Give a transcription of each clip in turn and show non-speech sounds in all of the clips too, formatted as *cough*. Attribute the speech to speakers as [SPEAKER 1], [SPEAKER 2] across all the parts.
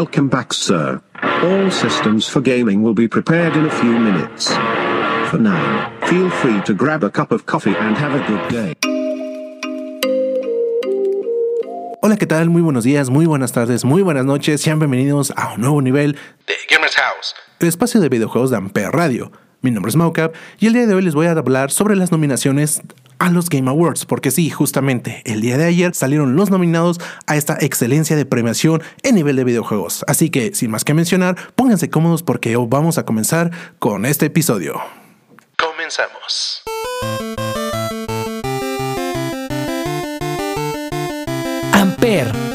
[SPEAKER 1] Welcome back, sir. All systems for gaming will be prepared in a few minutes. For now, feel free to grab a cup of coffee and have a good day.
[SPEAKER 2] Hola, ¿qué tal? Muy buenos días, muy buenas tardes, muy buenas noches. Sean bienvenidos a un nuevo nivel
[SPEAKER 3] de Gamers House.
[SPEAKER 2] el espacio de videojuegos de Ampere Radio. Mi nombre es Maucap y el día de hoy les voy a hablar sobre las nominaciones a los Game Awards, porque sí, justamente el día de ayer salieron los nominados a esta excelencia de premiación en nivel de videojuegos. Así que, sin más que mencionar, pónganse cómodos porque hoy vamos a comenzar con este episodio.
[SPEAKER 3] Comenzamos.
[SPEAKER 4] Amper.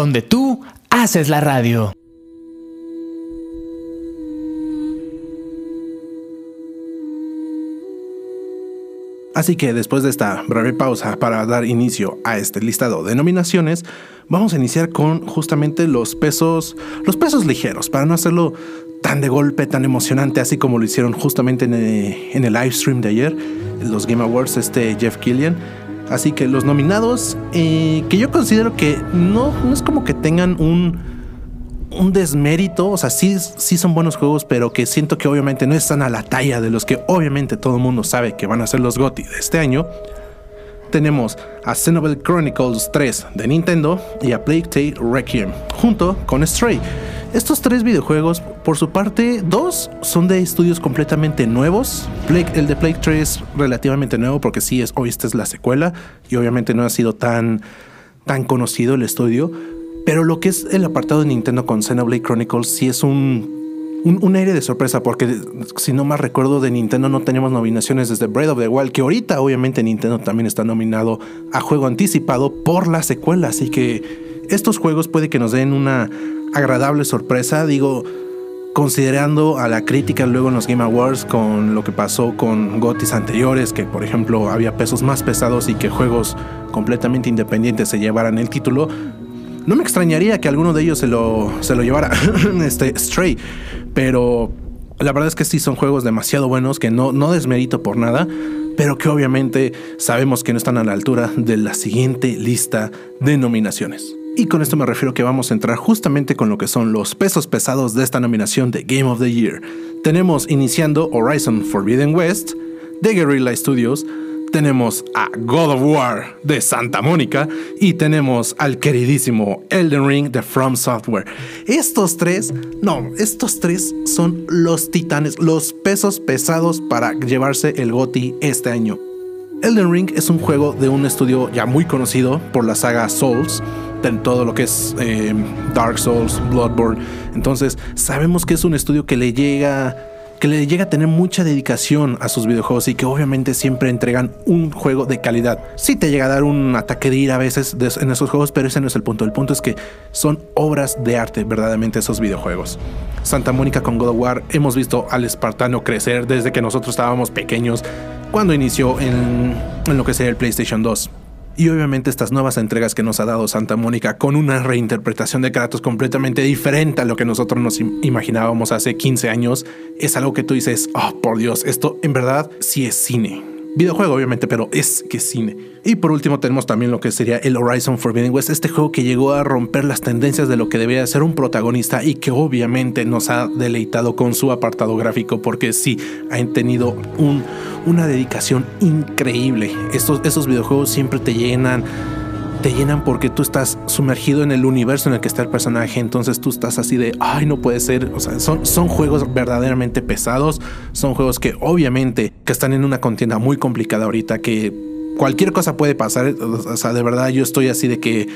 [SPEAKER 4] Donde tú haces la radio.
[SPEAKER 2] Así que después de esta breve pausa para dar inicio a este listado de nominaciones, vamos a iniciar con justamente los pesos, los pesos ligeros, para no hacerlo tan de golpe, tan emocionante, así como lo hicieron justamente en el, en el live stream de ayer, los Game Awards, este Jeff Killian. Así que los nominados, eh, que yo considero que no, no es como que tengan un, un desmérito, o sea, sí, sí son buenos juegos, pero que siento que obviamente no están a la talla de los que obviamente todo el mundo sabe que van a ser los GOTY de este año. Tenemos a Xenoblade Chronicles 3 de Nintendo y a Plague Tale Requiem, junto con Stray. Estos tres videojuegos, por su parte, dos son de estudios completamente nuevos. Plague- el de Plague 3 es relativamente nuevo porque sí, es, hoy esta es la secuela y obviamente no ha sido tan, tan conocido el estudio. Pero lo que es el apartado de Nintendo con Xenoblade Chronicles sí es un, un, aire de sorpresa porque si no más recuerdo de Nintendo no tenemos nominaciones desde Breath of the Wild, que ahorita obviamente Nintendo también está nominado a juego anticipado por la secuela. Así que estos juegos puede que nos den una agradable sorpresa. Digo, considerando a la crítica luego en los Game Awards con lo que pasó con GOTYs anteriores, que por ejemplo había pesos más pesados y que juegos completamente independientes se llevaran el título, no me extrañaría que alguno de ellos se lo, se lo llevara *laughs* este Stray, pero la verdad es que sí son juegos demasiado buenos que no, no desmerito por nada, pero que obviamente sabemos que no están a la altura de la siguiente lista de nominaciones. Y con esto me refiero que vamos a entrar justamente con lo que son los pesos pesados de esta nominación de Game of the Year. Tenemos iniciando Horizon Forbidden West de Guerrilla Studios, tenemos a God of War de Santa Mónica y tenemos al queridísimo Elden Ring de From Software. Estos tres, no, estos tres son los titanes, los pesos pesados para llevarse el GOTY este año. Elden Ring es un juego de un estudio ya muy conocido por la saga Souls, de todo lo que es eh, Dark Souls, Bloodborne. Entonces sabemos que es un estudio que le llega que le llega a tener mucha dedicación a sus videojuegos y que obviamente siempre entregan un juego de calidad. Sí te llega a dar un ataque de ira a veces en esos juegos, pero ese no es el punto. El punto es que son obras de arte verdaderamente esos videojuegos. Santa Mónica con God of War hemos visto al espartano crecer desde que nosotros estábamos pequeños cuando inició en, en lo que sería el PlayStation 2. Y obviamente estas nuevas entregas que nos ha dado Santa Mónica con una reinterpretación de Kratos completamente diferente a lo que nosotros nos im- imaginábamos hace 15 años, es algo que tú dices, oh por Dios, esto en verdad sí es cine. Videojuego obviamente, pero es que cine. Y por último tenemos también lo que sería el Horizon Forbidden West, este juego que llegó a romper las tendencias de lo que debería ser un protagonista y que obviamente nos ha deleitado con su apartado gráfico porque sí, han tenido un, una dedicación increíble. Estos, esos videojuegos siempre te llenan te llenan porque tú estás sumergido en el universo en el que está el personaje, entonces tú estás así de, ay, no puede ser, o sea, son, son juegos verdaderamente pesados, son juegos que obviamente que están en una contienda muy complicada ahorita, que cualquier cosa puede pasar, o sea, de verdad yo estoy así de que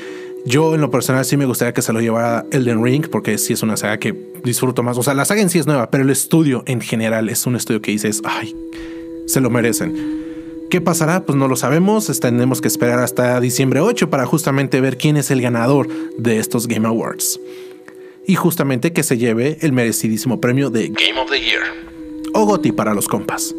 [SPEAKER 2] yo en lo personal sí me gustaría que se lo llevara Elden Ring, porque sí es una saga que disfruto más, o sea, la saga en sí es nueva, pero el estudio en general es un estudio que dices, ay, se lo merecen. ¿Qué pasará? Pues no lo sabemos. Tenemos que esperar hasta diciembre 8 para justamente ver quién es el ganador de estos Game Awards. Y justamente que se lleve el merecidísimo premio de
[SPEAKER 3] Game of the Year.
[SPEAKER 2] o GOTY para los compas.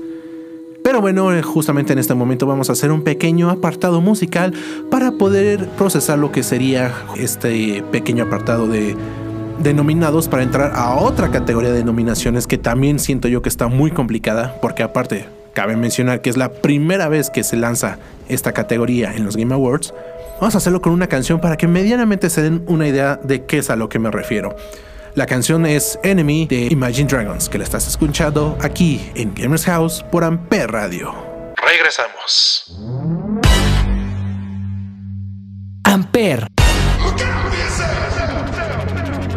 [SPEAKER 2] Pero bueno, eh, justamente en este momento vamos a hacer un pequeño apartado musical para poder procesar lo que sería este pequeño apartado de, de nominados para entrar a otra categoría de nominaciones que también siento yo que está muy complicada porque aparte cabe mencionar que es la primera vez que se lanza esta categoría en los Game Awards. Vamos a hacerlo con una canción para que medianamente se den una idea de qué es a lo que me refiero. La canción es Enemy de Imagine Dragons, que la estás escuchando aquí en Gamers House por Ampere Radio.
[SPEAKER 3] Regresamos.
[SPEAKER 4] Amper,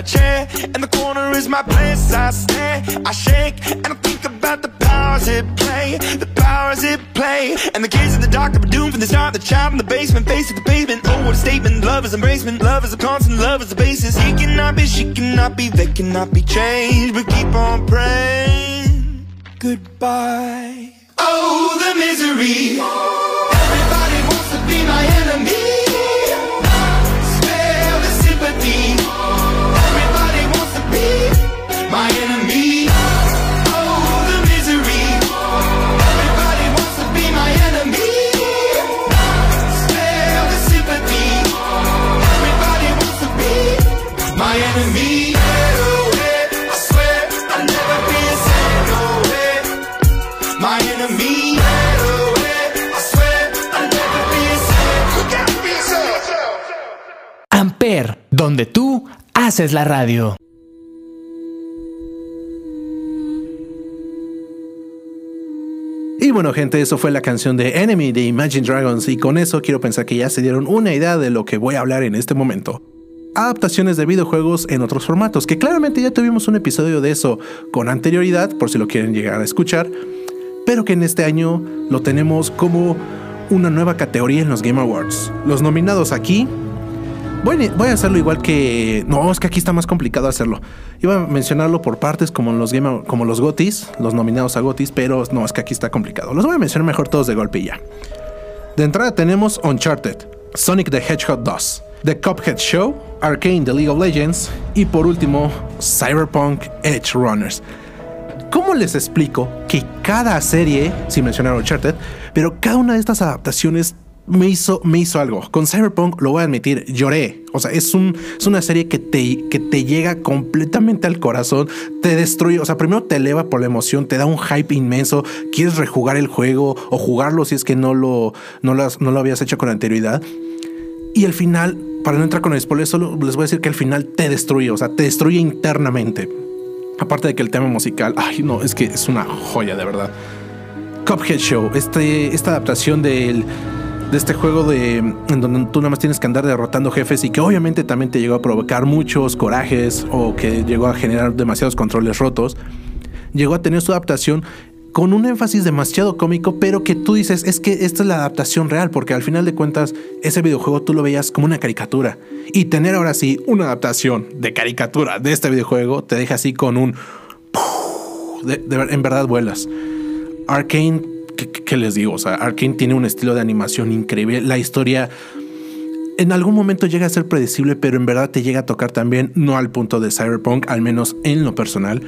[SPEAKER 5] A chair in the corner is my place. I stare, I shake, and I think about the powers at play. The powers at play. And the kids in the dark are doomed from the start. The child in the basement, face to the pavement. Oh, what a statement. Love is embracement. Love is a constant. Love is the basis. He cannot be, she cannot be, they cannot be changed. But keep on praying. Goodbye. Oh, the misery.
[SPEAKER 4] Donde tú haces la radio.
[SPEAKER 2] Y bueno, gente, eso fue la canción de Enemy de Imagine Dragons y con eso quiero pensar que ya se dieron una idea de lo que voy a hablar en este momento. Adaptaciones de videojuegos en otros formatos, que claramente ya tuvimos un episodio de eso con anterioridad, por si lo quieren llegar a escuchar, pero que en este año lo tenemos como una nueva categoría en los Game Awards. Los nominados aquí Voy voy a hacerlo igual que. No, es que aquí está más complicado hacerlo. Iba a mencionarlo por partes como los Game, como los Gotis, los nominados a Gotis, pero no, es que aquí está complicado. Los voy a mencionar mejor todos de golpe y ya. De entrada tenemos Uncharted, Sonic the Hedgehog 2, The Cuphead Show, Arcane The League of Legends y por último Cyberpunk Edge Runners. ¿Cómo les explico que cada serie, sin mencionar Uncharted, pero cada una de estas adaptaciones me hizo, me hizo algo? Con Cyberpunk, lo voy a admitir, lloré. O sea, es, un, es una serie que te, que te llega completamente al corazón, te destruye. O sea, primero te eleva por la emoción, te da un hype inmenso. Quieres rejugar el juego o jugarlo si es que no lo, no lo, no lo habías hecho con anterioridad. Y el final, para no entrar con el spoiler, solo les voy a decir que el final te destruye, o sea, te destruye internamente. Aparte de que el tema musical, ay, no, es que es una joya de verdad. Cuphead Show, este, esta adaptación del, de este juego de, en donde tú nada más tienes que andar derrotando jefes y que obviamente también te llegó a provocar muchos corajes o que llegó a generar demasiados controles rotos, llegó a tener su adaptación con un énfasis demasiado cómico, pero que tú dices, es que esta es la adaptación real, porque al final de cuentas ese videojuego tú lo veías como una caricatura. Y tener ahora sí una adaptación de caricatura de este videojuego te deja así con un... en verdad vuelas. Arkane, ¿qué, les digo? O sea, Arkane tiene un estilo de animación increíble. La historia en algún momento llega a ser predecible, pero en verdad te llega a tocar también, no al punto de Cyberpunk, al menos en lo personal.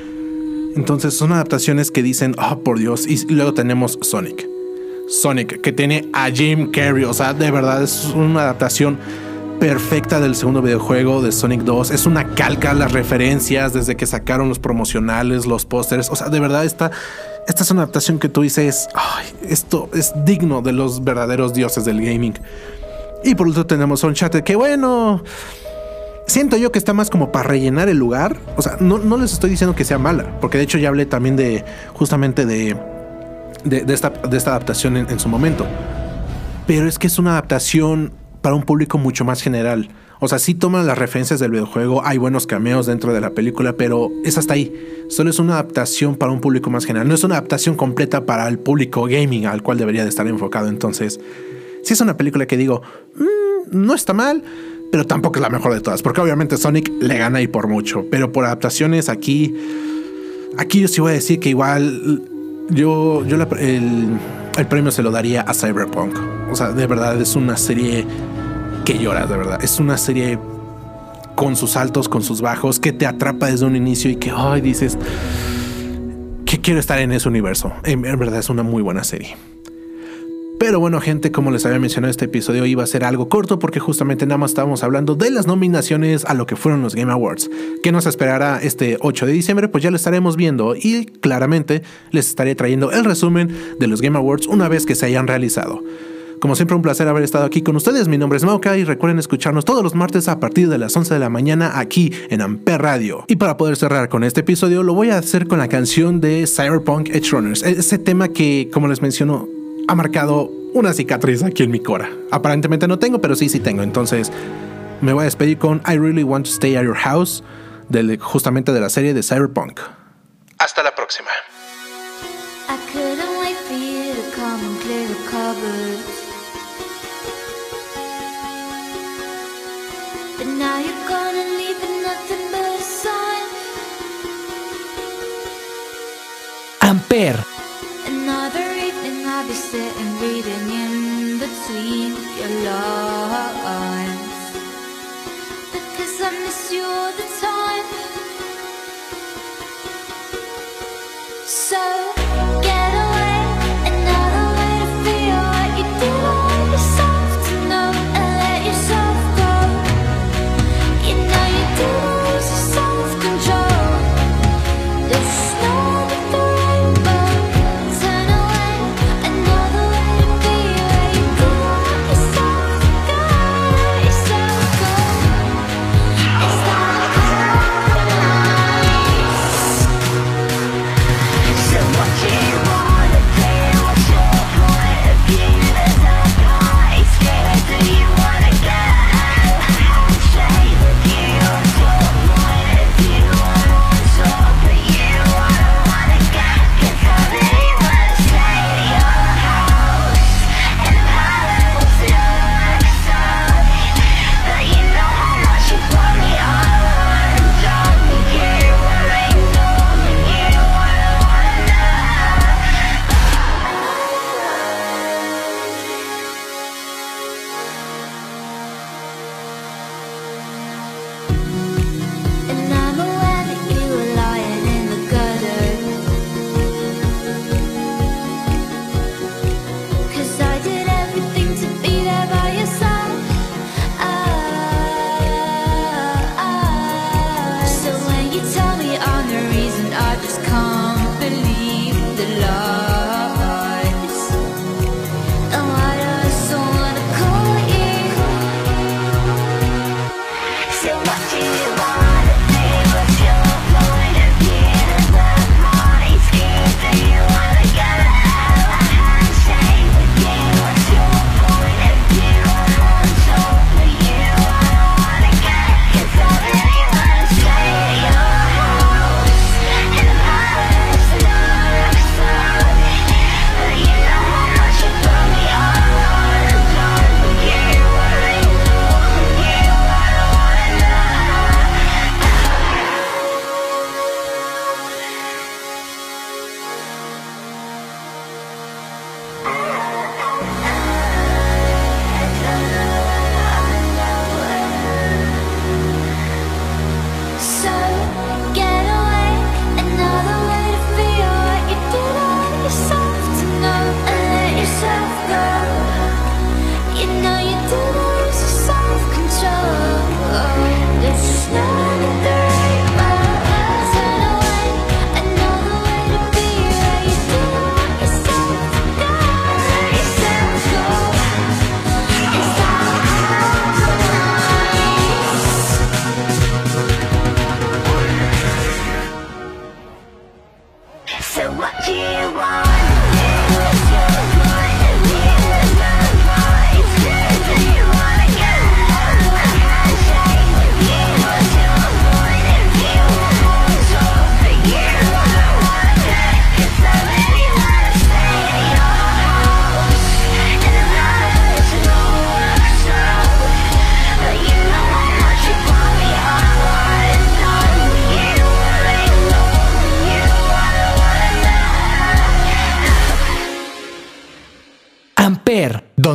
[SPEAKER 2] Entonces son adaptaciones que dicen, oh por Dios, y luego tenemos Sonic. Sonic, que tiene a Jim Carrey, o sea, de verdad es una adaptación perfecta del segundo videojuego de Sonic 2. Es una calca, las referencias desde que sacaron los promocionales, los pósters, o sea, de verdad esta, esta es una adaptación que tú dices, esto es digno de los verdaderos dioses del gaming. Y por último tenemos Uncharted, que bueno, siento yo que está más como para rellenar el lugar. O sea, no, les estoy diciendo que sea mala, porque de hecho ya hablé también de justamente de, de, esta, adaptación en su momento. Pero es que es una adaptación para un público mucho más general. O sea, sí toman las referencias del videojuego, hay buenos cameos dentro de la película, pero es hasta ahí. Solo es una adaptación para un público más general. No es una adaptación completa para el público gaming al cual debería de estar enfocado. Entonces, si es una película que digo, "Mm, no está mal, pero tampoco es la mejor de todas, porque obviamente Sonic le gana y por mucho, pero por adaptaciones aquí, aquí yo sí voy a decir que igual yo, yo la- el, el premio se lo daría a Cyberpunk. O sea, de verdad es una serie que lloras, de verdad. Es una serie con sus altos, con sus bajos, que te atrapa desde un inicio y que, ay, dices, que quiero estar en ese universo. En, en verdad es una muy buena serie. Pero bueno, gente, como les había mencionado, este episodio iba a ser algo corto porque justamente nada más estábamos hablando de las nominaciones a lo que fueron los Game Awards. ¿Qué nos esperará este 8 de diciembre? Pues ya lo estaremos viendo y claramente les estaré trayendo el resumen de los Game Awards una vez que se hayan realizado. Como siempre, un placer haber estado aquí con ustedes. Mi nombre es Mauka y recuerden escucharnos todos los martes a partir de las 11 de la mañana aquí en Amper Radio. Y para poder cerrar con este episodio, lo voy a hacer con la canción de Cyberpunk Edge Runners. Ese tema que, como les menciono, ha marcado una cicatriz aquí en mi cora. Aparentemente no tengo, pero sí, sí tengo. Entonces, me voy a despedir con I Really Want to Stay at Your House, del- justamente de la serie de Cyberpunk. Hasta la próxima.
[SPEAKER 6] I couldn't wait for you to come and clear the cupboards. Now you're gone and leaving nothing but a sign.
[SPEAKER 4] Amper,
[SPEAKER 6] Another evening I'll be sitting reading in between your lines.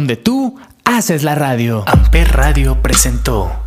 [SPEAKER 7] Donde tú haces la radio. Amper Radio presentó.